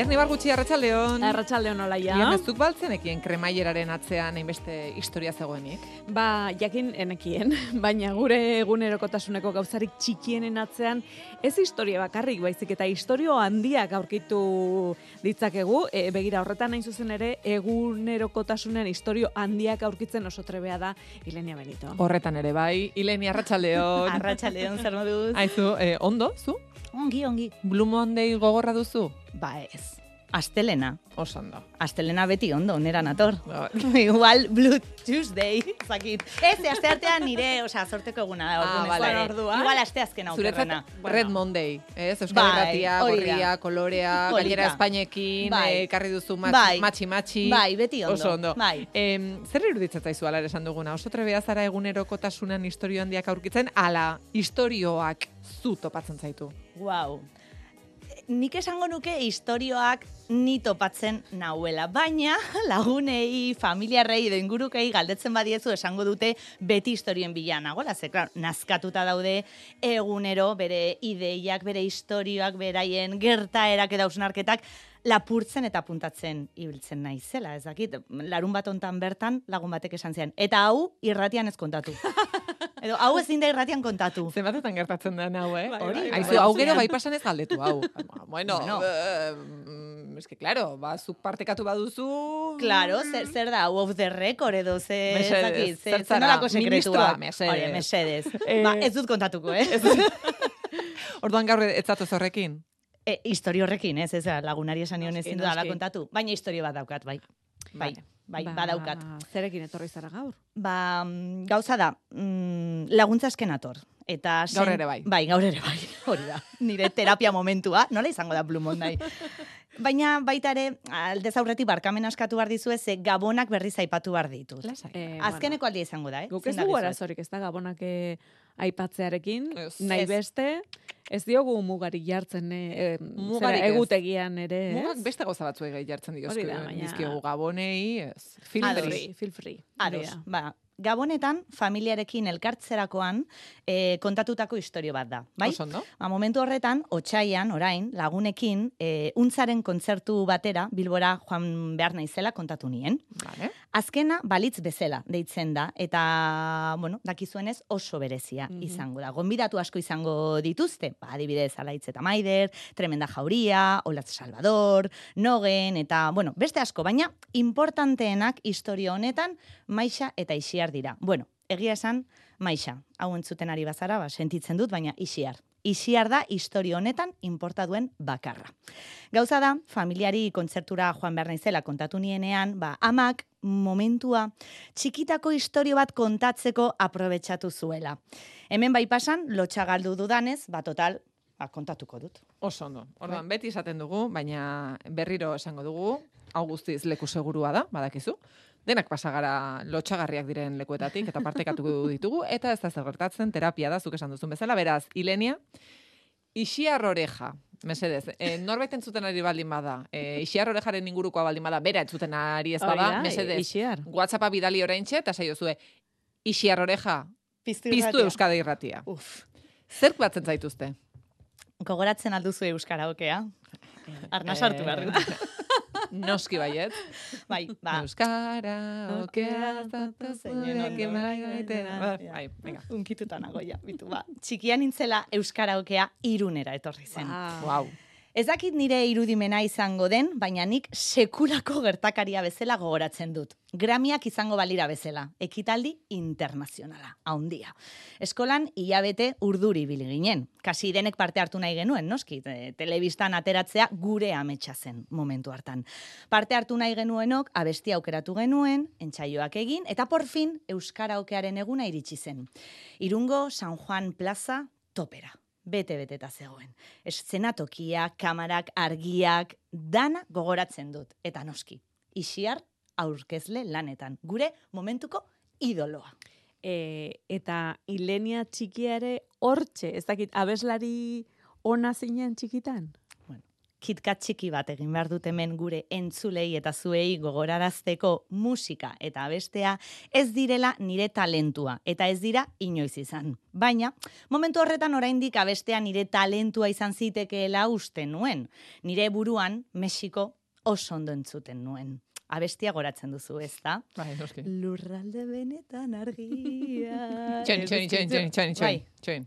Lier Nibar gutxi arratsaldeon. Arratsaldeon olaia. Ez duk baltzenekien kremaieraren atzean hainbeste historia zegoenik. Ba, jakin enekien, baina gure egunerokotasuneko gauzarik txikienen atzean ez historia bakarrik, baizik eta historio handiak aurkitu ditzakegu. E, begira horretan hain zuzen ere egunerokotasunen historio handiak aurkitzen oso trebea da Ilenia Benito. Horretan ere bai, Ilenia arratsaldeon. Arratsaldeon zer moduz? Aizu, eh, ondo, zu? Ongi, ongi. Blue Monday gogorra duzu? Ba ez. Astelena. Oso ondo. Astelena beti ondo, nera nator. Ba, Igual Blue Tuesday, zakit. Ez, aste artean nire, osea, sorteko eguna da. Ah, vale. da. Igual aste azken aukerrena. Red Monday, ez? Euskal Bai, Herratia, da. gorria, kolorea, Hori gainera da. Espainekin, Bai. eh, ekarri duzu matxi, Bai. matxi, matxi. Bai, beti ondo. Oso ondo. Bai. Em, zer iruditzen zaizu ala ere esan duguna? Oso trebea zara egunerokotasunan historio handiak aurkitzen, ala historioak zu topatzen zaitu. Wow. Nik esango nuke historioak ni topatzen nauela, baina lagunei, familiarrei edo ingurukei galdetzen badiezu esango dute beti historioen bila nagola, ze klar, nazkatuta daude egunero bere ideiak, bere historioak, beraien gertaerak eta ausnarketak lapurtzen eta puntatzen ibiltzen naizela, ez dakit, larun bat ontan bertan lagun batek esan zian, eta hau irratian ez kontatu. Edo hau ezin da irratian kontatu. Zenbatetan gertatzen den hau, eh? Bai, Hori, bai, Aizu, bai. hau gero bai pasan ez galdetu, hau. bueno, Bueno. eh, eske, claro, ba, zuk partekatu baduzu... Claro, zer, zer da, off the record edo ze, ez ze, zer ze zara, nolako ministroa, sekretua. mesedez. Hori. Eh, ba, ez dut kontatuko, eh? Orduan gaur ez zatoz horrekin. E, historio horrekin, ez, ez, lagunari esan nion ezin dudala kontatu. Baina historio bat daukat, bai. Bai, bai, ba, badaukat. Zerekin etorri zara gaur? Ba, mm, gauza da, mm, laguntza esken ator. Eta Gaur ere bai. Bai, gaur ere bai. Hori da. Nire terapia momentua, nola izango da Blue Monday. Baina baita ere, aldez aurretik barkamen askatu behar dizue, ze gabonak berriz aipatu behar ditut. Lasai. Eh, Azkeneko aldia izango da, eh? Guk ez dugu arazorik, ez da gabonak eh, aipatzearekin, Ez. nahi Ez. beste, ez diogu mugari jartzen, eh, eh, Mugarik zera, egutegian ere, ez? Mugak beste gauza batzuei gai jartzen da, baina- dizkiegu gabonei, ez. Feel free. free, feel free. Ados, ba, Gabonetan, familiarekin elkartzerakoan eh, kontatutako istorio bat da, bai? Oso ondo. Ba, momentu horretan, otxaian, orain, lagunekin, eh, untzaren kontzertu batera, Bilbora joan behar naizela kontatu nien. Vale. Azkena, balitz bezala, deitzen da, eta, bueno, dakizuenez oso berezia Mhm. izango da. Gonbidatu asko izango dituzte, ba, adibidez, Alaitz eta Maider, Tremenda Jauria, Olatz Salvador, Nogen, eta, bueno, beste asko, baina importanteenak historio honetan Maixa eta Ixiar dira. Bueno, egia esan, Maixa, hau entzuten ari bazara, ba, sentitzen dut, baina Ixiar. Ixiar da historio honetan inporta duen bakarra. Gauza da, familiari kontzertura joan behar naizela kontatu nienean, ba, amak momentua txikitako historio bat kontatzeko aprobetxatu zuela. Hemen bai pasan, lotxa galdu dudanez, ba, total, ba, kontatuko dut. Oso ondo. Orduan, beti esaten dugu, baina berriro esango dugu, hau guztiz leku segurua da, badakizu. Denak pasagara lotxagarriak diren lekuetatik, eta partekatuko ditugu, eta ez da zer gertatzen, terapia da, zuk esan duzun bezala, beraz, Ilenia, Ixiar oreja, mesedez, e, norbait entzuten ari baldin bada, e, Ixiar orejaren ingurukoa baldin bada, bera entzuten ari ez bada, da, mesedez, Ixiar. WhatsAppa bidali oraintxe, eta saiozue, Ixiar oreja, Piztu, piztu Euskadi irratia. Uf, Zerk batzen zaituzte? gogoratzen alduzu Euskara okea. Arna sartu behar dut. Noski baiet. Bai, ba, Euskara, Zeinen zurekin ondo. bai gaitera. Ba, Ja. Bai, venga. unkituta nago ja, bitu, ba. Txikian nintzela Euskara okea irunera etorri zen. Wow. Wow. Ez nire irudimena izango den, baina nik sekulako gertakaria bezala gogoratzen dut. Gramiak izango balira bezala, ekitaldi internazionala, haundia. Eskolan hilabete urduri ibili ginen. Kasi denek parte hartu nahi genuen, noski, te- telebistan ateratzea gure ametsa zen momentu hartan. Parte hartu nahi genuenok, abesti aukeratu genuen, entsaioak egin, eta por fin Euskara okearen eguna iritsi zen. Irungo San Juan Plaza topera bete-beteta zegoen. Eszenatokia, kamarak, argiak, dana gogoratzen dut. Eta noski, isiar aurkezle lanetan. Gure momentuko idoloa. E, eta Ilenia txikia ere hortxe, ez dakit, abeslari ona zinen txikitan? Kitkat txiki bat egin behar dut hemen gure entzulei eta zuei gogorarazteko musika eta bestea ez direla nire talentua eta ez dira inoiz izan. Baina, momentu horretan oraindik abestea nire talentua izan zitekeela uste nuen. Nire buruan, Mexiko oso ondo entzuten nuen. Abestia goratzen duzu, ez da? Bai, noski. Lurralde benetan argia. Txoin, txoin, txoin, txoin, txoin,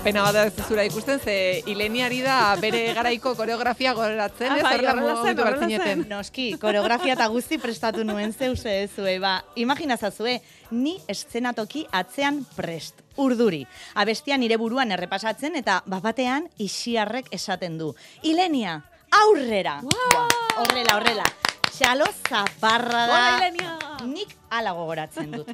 Pena bat ez zura ikusten, ze Ileniari da bere garaiko koreografia goratzen, Ah, ez bai, horrela zen, horrela zen. zineten. Noski, koreografia eta guzti prestatu nuen zeuse ezue, ba, imaginazazue, ni eszenatoki atzean prest, urduri. Abestia nire buruan errepasatzen eta bapatean isiarrek esaten du. Ilenia, aurrera! Buah, horrela, horrela. Txalo zaparra da. Gora, Ilenia! Nik ala gogoratzen dut.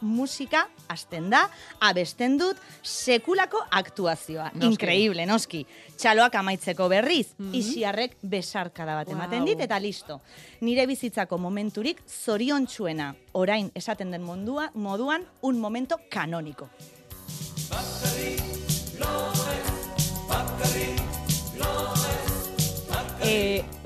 Musika hasten da, abesten dut, sekulako aktuazioa. Noski. Increíble, noski. Txaloak amaitzeko berriz, isiarrek besarkada bat ematen Wow. dit, eta listo. Nire bizitzako momenturik zoriontsuena, orain esaten den mondua, moduan, un momento kanoniko. E,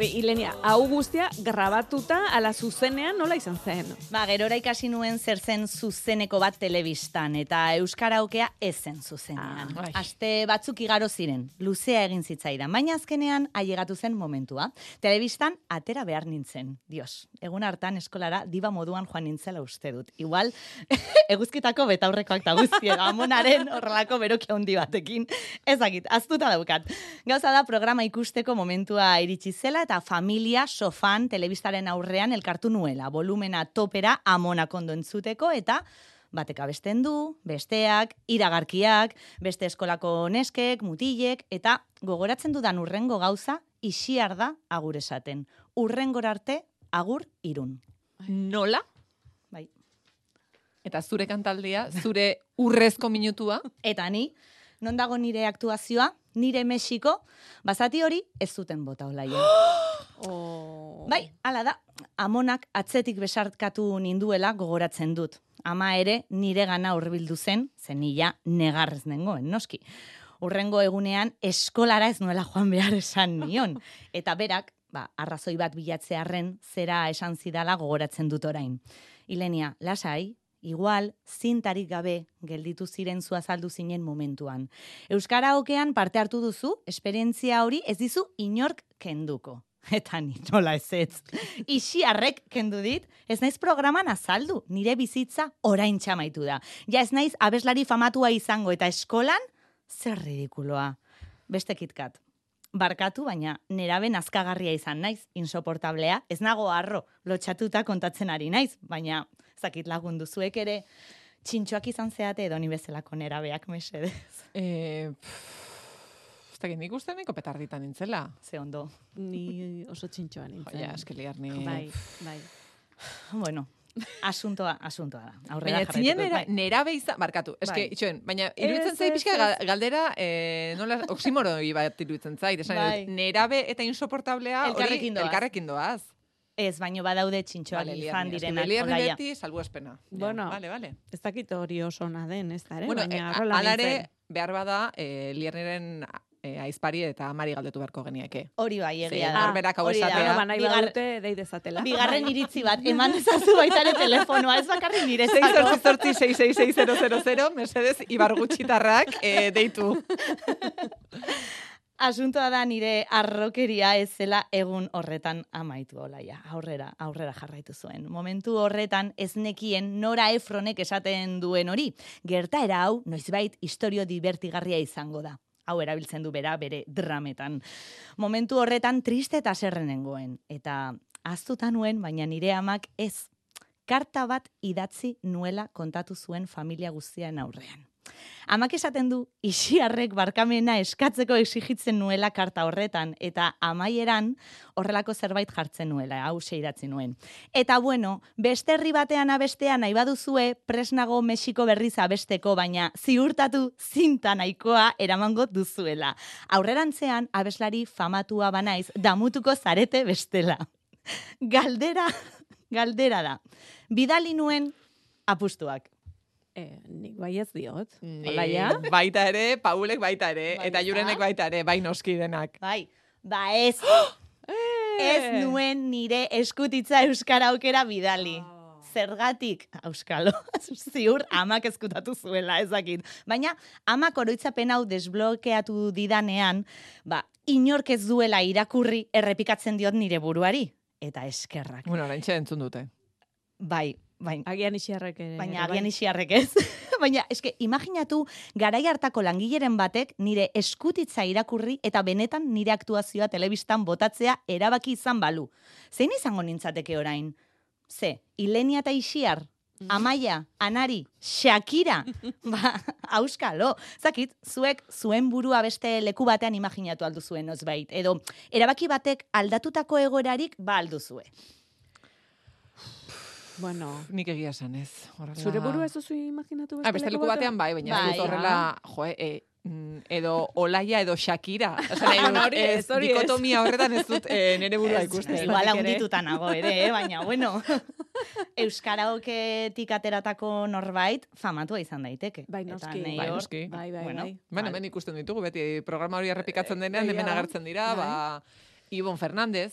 Ilenia, hau guztia grabatuta ala zuzenean nola izan zen? Ba, gerora ikasi nuen zer zen zuzeneko bat telebistan, eta euskaraokea ez zen zuzenean. Ah, ai. Aste batzuk igaro ziren, luzea egin zitzaidan, baina azkenean ailegatu zen momentua. Telebistan atera behar nintzen, dios. Egun hartan eskolara diba moduan joan nintzela uste dut. Igual, eguzkitako betaurrekoak eta guztiek, amonaren horrelako beroki handi batekin. Ezakit, aztuta daukat. Gauza da programa ikusteko momentua iritsi zela eta familia sofan telebistaren aurrean elkartu nuela. Volumena topera amonak ondo entzuteko eta batek abesten du, besteak, iragarkiak, beste eskolako neskek, mutilek, eta gogoratzen dudan urrengo gauza, isiar da agur esaten. Urrengor arte, agur irun. Nola? Bai. Eta zure kantaldia, zure urrezko minutua, Eta ni, non dago nire aktuazioa, nire Mexiko, bazati hori ez zuten bota olaia. Oh. Bai, hala da, amonak atzetik besartkatu ninduela gogoratzen dut. Ama ere nire gana hurbildu zen, zen nila negarrez nengoen, noski. Urrengo egunean eskolara ez nuela joan behar esan nion. Eta berak, ba, arrazoi bat bilatzearren zera esan zidala gogoratzen dut orain. Ilenia, lasai, igual, zintarik gabe gelditu ziren zu azaldu zinen momentuan. Euskara okean parte hartu duzu, esperientzia hori ez dizu inork kenduko. Eta ni nola ez ez. Isiarrek kendu dit, ez naiz programan azaldu, nire bizitza orain txamaitu da. Ja ez naiz abeslari famatua izango eta eskolan, zer ridikuloa. Beste kitkat. Barkatu, baina neraben azkagarria izan naiz, insoportablea, ez nago harro, lotxatuta kontatzen ari naiz, baina zakit lagundu zuek ere, txintxoak izan zeate edo ni bezalako nerabeak mesedez. e, ez dakit, nik uste niko petarditan nintzela. Ze ondo. Ni oso txintxoa nintzen. ja, eske liar ni... Bai, bai. Bueno, asuntoa, asuntoa da. Aurrera Baina dut, nera, bai. nerabe izan, barkatu, eske, Bai. itxoen, baina iruditzen zait ez, pixka galdera, eh, nola, oksimoroi bat iruditzen zait, esan Bai. nerabe eta insoportablea hori Elkarrekin doaz. elkarrekin doaz. Ez, baino badaude txintxoak Vale, izan liarni, direnak. beliarni olaia. beti salbuespena. Ja, Bueno, Vale, vale. Ez dakit hori oso ona den, ez da, ere? Bueno, Baina eh, horrela alare, nintzen. behar bada, eh, liarniren eh, aizpari eta amari galdetu beharko genieke. Hori bai, egia da. norberak hau esatea. Ba, nahi Bigar- badute, dei dezatela. Bigarren iritzi bat, eman ezazu baita ere telefonoa, ez bakarrik nire zako. 6666000, mesedez, ibar gutxitarrak eh, deitu. Asuntoa da nire arrokeria ez zela egun horretan amaitu olaia. Aurrera, aurrera jarraitu zuen. Momentu horretan ez nekien Nora Efronek esaten duen hori. Gertaera hau, noizbait, historio divertigarria izango da. Hau erabiltzen du bera bere drametan. Momentu horretan triste eta zerrenengoen. Eta aztuta nuen, baina nire amak ez. Karta bat idatzi nuela kontatu zuen familia guztian aurrean. Amak esaten du, isiarrek barkamena eskatzeko exigitzen nuela karta horretan, eta amaieran horrelako zerbait jartzen nuela, hau idatzi nuen. Eta bueno, beste herri batean abestean nahi baduzue, presnago Mexiko berriz abesteko, baina ziurtatu zinta nahikoa eramango duzuela. Aurrerantzean, abeslari famatua banaiz, damutuko zarete bestela. Galdera, galdera da. Bidali nuen apustuak. Eh, nik bai ez diot. Ni Olaia? baita ere, Paulek baita ere, Bai, eta ezta? jurenek baita ere, bai noski denak. Bai, ba ez, Eh. ez nuen nire eskutitza euskara aukera bidali. Zergatik, auskalo, ziur amak eskutatu zuela, ezakit. Baina, amak oroitzapen hau desblokeatu didanean, ba, inork ez duela irakurri errepikatzen diot nire buruari. Eta eskerrak. Bueno, orain entzun dute. Bai, bai, Agian isiarrek ere. Baina bai. agian isiarrek ez. Baina, eske, imaginatu, garai hartako langileren batek nire eskutitza irakurri eta benetan nire aktuazioa telebistan botatzea erabaki izan balu. Zein izango nintzateke orain? Ze, Ilenia eta Isiar, Amaia, Anari, Shakira, ba, auskalo. Zakit, zuek zuen burua beste leku batean imaginatu aldu zuen ozbait. Edo, erabaki batek aldatutako egoerarik ba alduzue. Bueno, Nik egia esan ez. Horrela... zure buru ez duzu imaginatu Ah, beste leku batean bai, baina Bai. horrela, jo, e, edo Olaia edo Shakira. Osa, nahi dut, Hori ez, hori ez. dikotomia horretan ez dut e, nire burua ikusten. ez. Igual haundituta nago ere, eh? baina bueno. Euskaraoketik ateratako norbait famatua izan daiteke. Bai, Eta noski. nei Bai, noski. Bai, bai, Bueno, bai. Bueno, hemen ikusten ditugu, beti programa hori errepikatzen denean, egia hemen da. agertzen dira, Bai. ba, Ibon Fernandez,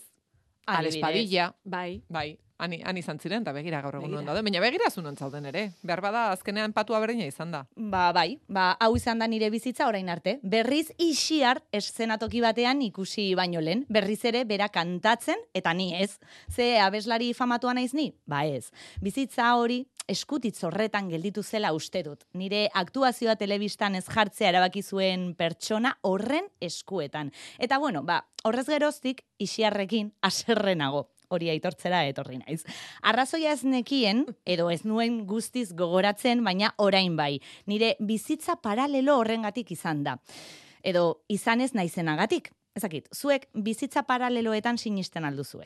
Alex Adibidez. Padilla, Bai. bai, ani, ani izan ziren, eta begira gaur egun daude. Baina begira zunon zauden ere. Behar bada, azkenean patua berdina izan da. Ba, bai, ba, hau izan da nire bizitza orain arte. Berriz isiar eszenatoki batean ikusi baino lehen. Berriz ere bera kantatzen, eta ni ez. Ze abeslari famatua naiz ni? Ba ez. Bizitza hori eskutitz horretan gelditu zela uste dut. Nire aktuazioa telebistan ez jartzea erabaki zuen pertsona horren eskuetan. Eta bueno, ba, horrez geroztik isiarrekin aserrenago hori aitortzera etorri naiz. Arrazoia ez nekien, edo ez nuen guztiz gogoratzen, baina orain bai. Nire bizitza paralelo horrengatik izan da. Edo izan ez naizenagatik. Ezakit, zuek bizitza paraleloetan sinisten alduzue.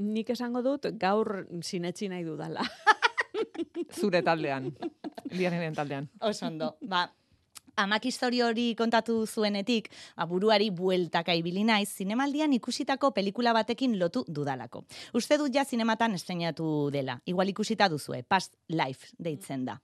Nik esango dut gaur sinetsi nahi dudala. Zure taldean. Lianenen taldean. Oso ondo. Ba, amak historio hori kontatu zuenetik, ba, buruari bueltaka ibili naiz, zinemaldian ikusitako pelikula batekin lotu dudalako. Uste dut ja zinematan estrenatu dela. Igual ikusita duzue, Past Life deitzen da.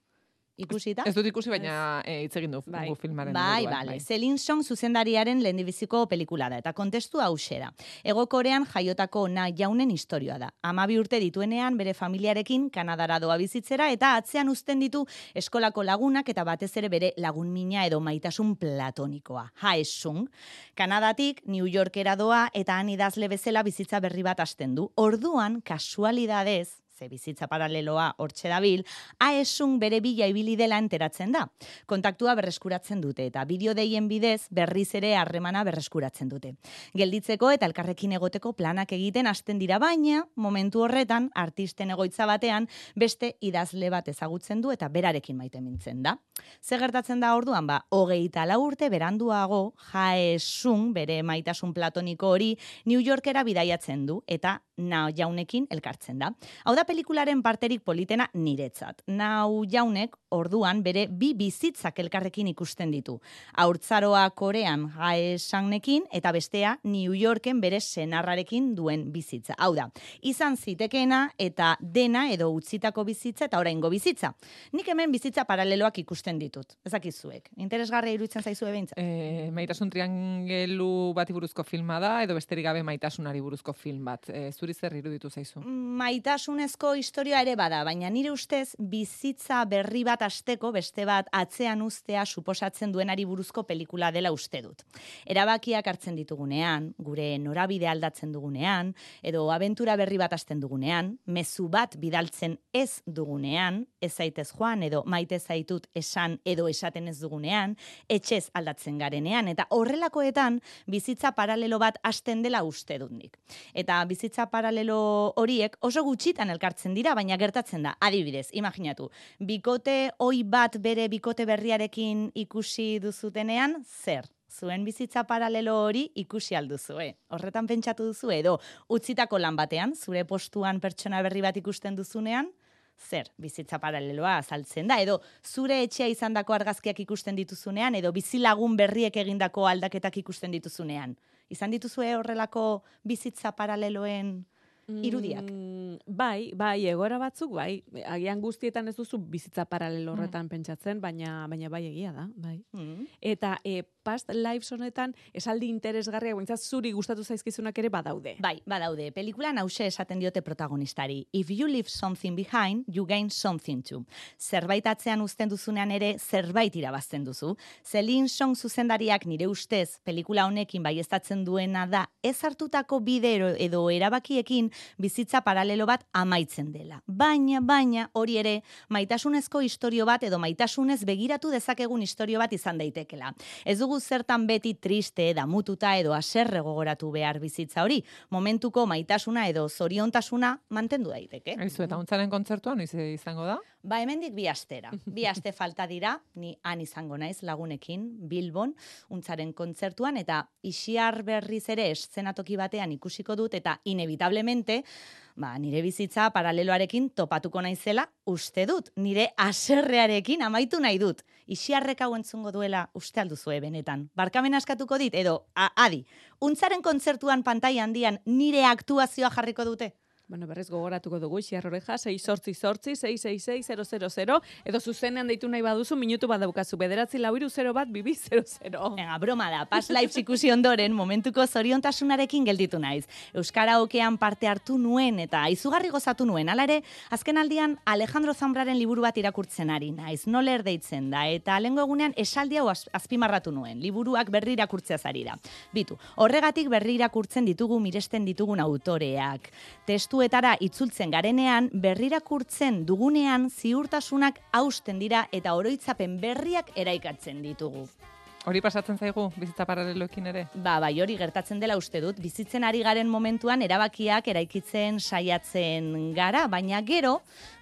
Ikusita? Ez dut ikusi, baina eh, hitz egin du Bai. filmaren Bai, bale. Celine Song zuzendariaren lehendibiziko pelikula da, eta kontestu hause da. Ego Korean jaiotako na jaunen historioa da. Amabi urte dituenean bere familiarekin Kanadara doa bizitzera, eta atzean uzten ditu eskolako lagunak eta batez ere bere lagun mina edo maitasun platonikoa. Haesung. Kanadatik New Yorkera doa eta han idazle bezala bizitza berri bat hasten du. Orduan, kasualidadez, ze bizitza paraleloa hortxe dabil, aesun bere bila ibili dela enteratzen da. Kontaktua berreskuratzen dute eta bideo deien bidez berriz ere harremana berreskuratzen dute. Gelditzeko eta elkarrekin egoteko planak egiten hasten dira baina, momentu horretan, artisten egoitza batean, beste idazle bat ezagutzen du eta berarekin maite mintzen da. Ze gertatzen da orduan, ba, hogeita lau urte beranduago, jaesun, bere maitasun platoniko hori, New Yorkera bidaiatzen du, eta nao jaunekin elkartzen da. Hau da pelikularen parterik politena niretzat. Nau jaunek, orduan, bere bi bizitzak elkarrekin ikusten ditu. Haurtzaroa Korean jaesangnekin, eta bestea New Yorken bere senarrarekin duen bizitza. Hau da, izan zitekeena eta dena edo utzitako bizitza eta oraingo bizitza. Nik hemen bizitza paraleloak ikusten ditut. Ezakizuek. Interesgarria iruditzen zaizue behintzat. E, maitasun triangelu bati buruzko filma da, edo besterik gabe maitasunari buruzko film bat. E, zuri zer iruditu zaizu? Maitasunezko historia ere bada, baina nire ustez bizitza berri bat asteko beste bat atzean ustea suposatzen duenari buruzko pelikula dela uste dut. Erabakiak hartzen ditugunean, gure norabide aldatzen dugunean, edo abentura berri bat hasten dugunean, mezu bat bidaltzen ez dugunean, ez zaitez joan edo maite zaitut esan edo esaten ez dugunean, etxez aldatzen garenean, eta horrelakoetan bizitza paralelo bat hasten dela uste dut nik. Eta bizitza paralelo horiek oso gutxitan elkartzen ekartzen dira, baina gertatzen da, adibidez, imaginatu, bikote oi bat bere bikote berriarekin ikusi duzutenean, zer? Zuen bizitza paralelo hori ikusi alduzue. Horretan pentsatu duzu edo utzitako lan batean, zure postuan pertsona berri bat ikusten duzunean, zer bizitza paraleloa azaltzen da, edo zure etxea izandako argazkiak ikusten dituzunean, edo bizilagun berriek egindako aldaketak ikusten dituzunean. Izan dituzue horrelako bizitza paraleloen irudiak? Mm, bai, bai, egoera batzuk, bai. Agian guztietan ez duzu bizitza paralelo horretan pentsatzen, baina baina bai egia da, bai. Mm. Eta e, past lives honetan esaldi interesgarriak behintzat zuri gustatu zaizkizunak ere badaude. Bai, badaude. Pelikulan hause esaten diote protagonistari. If you leave something behind, you gain something too. Zerbait atzean uzten duzunean ere, zerbait irabazten duzu. Celine Song zuzendariak nire ustez, pelikula honekin baiestatzen duena da, ez hartutako bidero edo erabakiekin bizitza paralelo bat amaitzen dela. Baina, baina, hori ere, maitasunezko istorio bat edo maitasunez begiratu dezakegun istorio bat izan daitekela. Ez dugu zertan beti triste, damututa edo aserre gogoratu behar bizitza hori. Momentuko maitasuna edo zoriontasuna mantendu daiteke. Aizu, eta untzaren kontzertua noiz izango da? Ba, hemendik bi astera. Bi aste falta dira, ni han izango naiz lagunekin, Bilbon, untzaren kontzertuan, eta isiar berriz ere eszenatoki batean ikusiko dut, eta inevitablemente, ba, nire bizitza paraleloarekin topatuko naizela uste dut. Nire aserrearekin amaitu nahi dut. Isiarrek hau entzungo duela uste alduzue benetan. Barkamen askatuko dit, edo, a, adi, untzaren kontzertuan pantai handian nire aktuazioa jarriko dute. Bueno, berrez gogoratuko dugu, xiarroreja, 6 sortzi sortzi, 666 edo zuzenean deitu nahi baduzu, minutu bat daukazu, bederatzi lau iru 0 bat, bibi 00. Venga, broma da, pas lives ikusi ondoren, momentuko zoriontasunarekin gelditu naiz. Euskara okean parte hartu nuen eta izugarri gozatu nuen. Hala ere, azken aldian Alejandro Zambraren liburu bat irakurtzen ari naiz. Noler deitzen da, eta alengo egunean esaldi hau az- azpimarratu nuen. Liburuak berri irakurtzea ari da. Bitu, horregatik berri irakurtzen ditugu miresten ditugun autoreak. Testuetara itzultzen garenean, berrirakurtzen dugunean ziurtasunak hausten dira eta oroitzapen berriak eraikatzen ditugu. Hori pasatzen zaigu, bizitza paraleloekin ere? Ba, bai, hori gertatzen dela uste dut. Bizitzen ari garen momentuan erabakiak eraikitzen saiatzen gara, baina gero,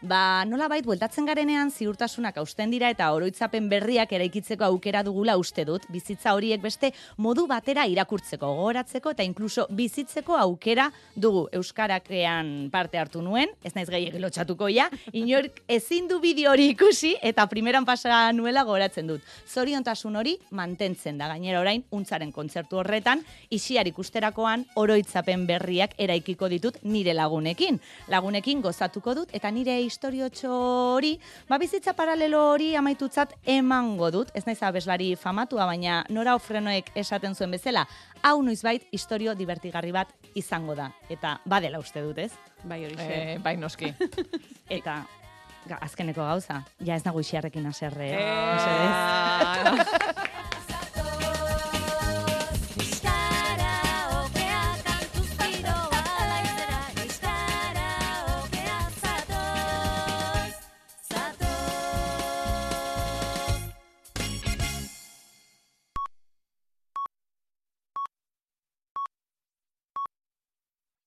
ba, nola bait, bueltatzen garenean ziurtasunak hausten dira eta oroitzapen berriak eraikitzeko aukera dugula uste dut. Bizitza horiek beste modu batera irakurtzeko, gogoratzeko eta inkluso bizitzeko aukera dugu. Euskarakean parte hartu nuen, ez naiz gehiagik lotxatuko ja, inork ezin du bideo hori ikusi eta primeran pasa nuela gogoratzen dut. Zoriontasun hori mantentzen da gainera orain untzaren kontzertu horretan isiar ikusterakoan oroitzapen berriak eraikiko ditut nire lagunekin. Lagunekin gozatuko dut eta nire historiotxo hori, ba bizitza paralelo hori amaitutzat emango dut. Ez naiz abeslari famatua, baina nora ofrenoek esaten zuen bezala, hau noizbait historio divertigarri bat izango da. Eta badela uste dut, ez? Bai, hori Eh, bai noski. Eta azkeneko gauza, ja ez nago isiarrekin aserre. eh? Eh,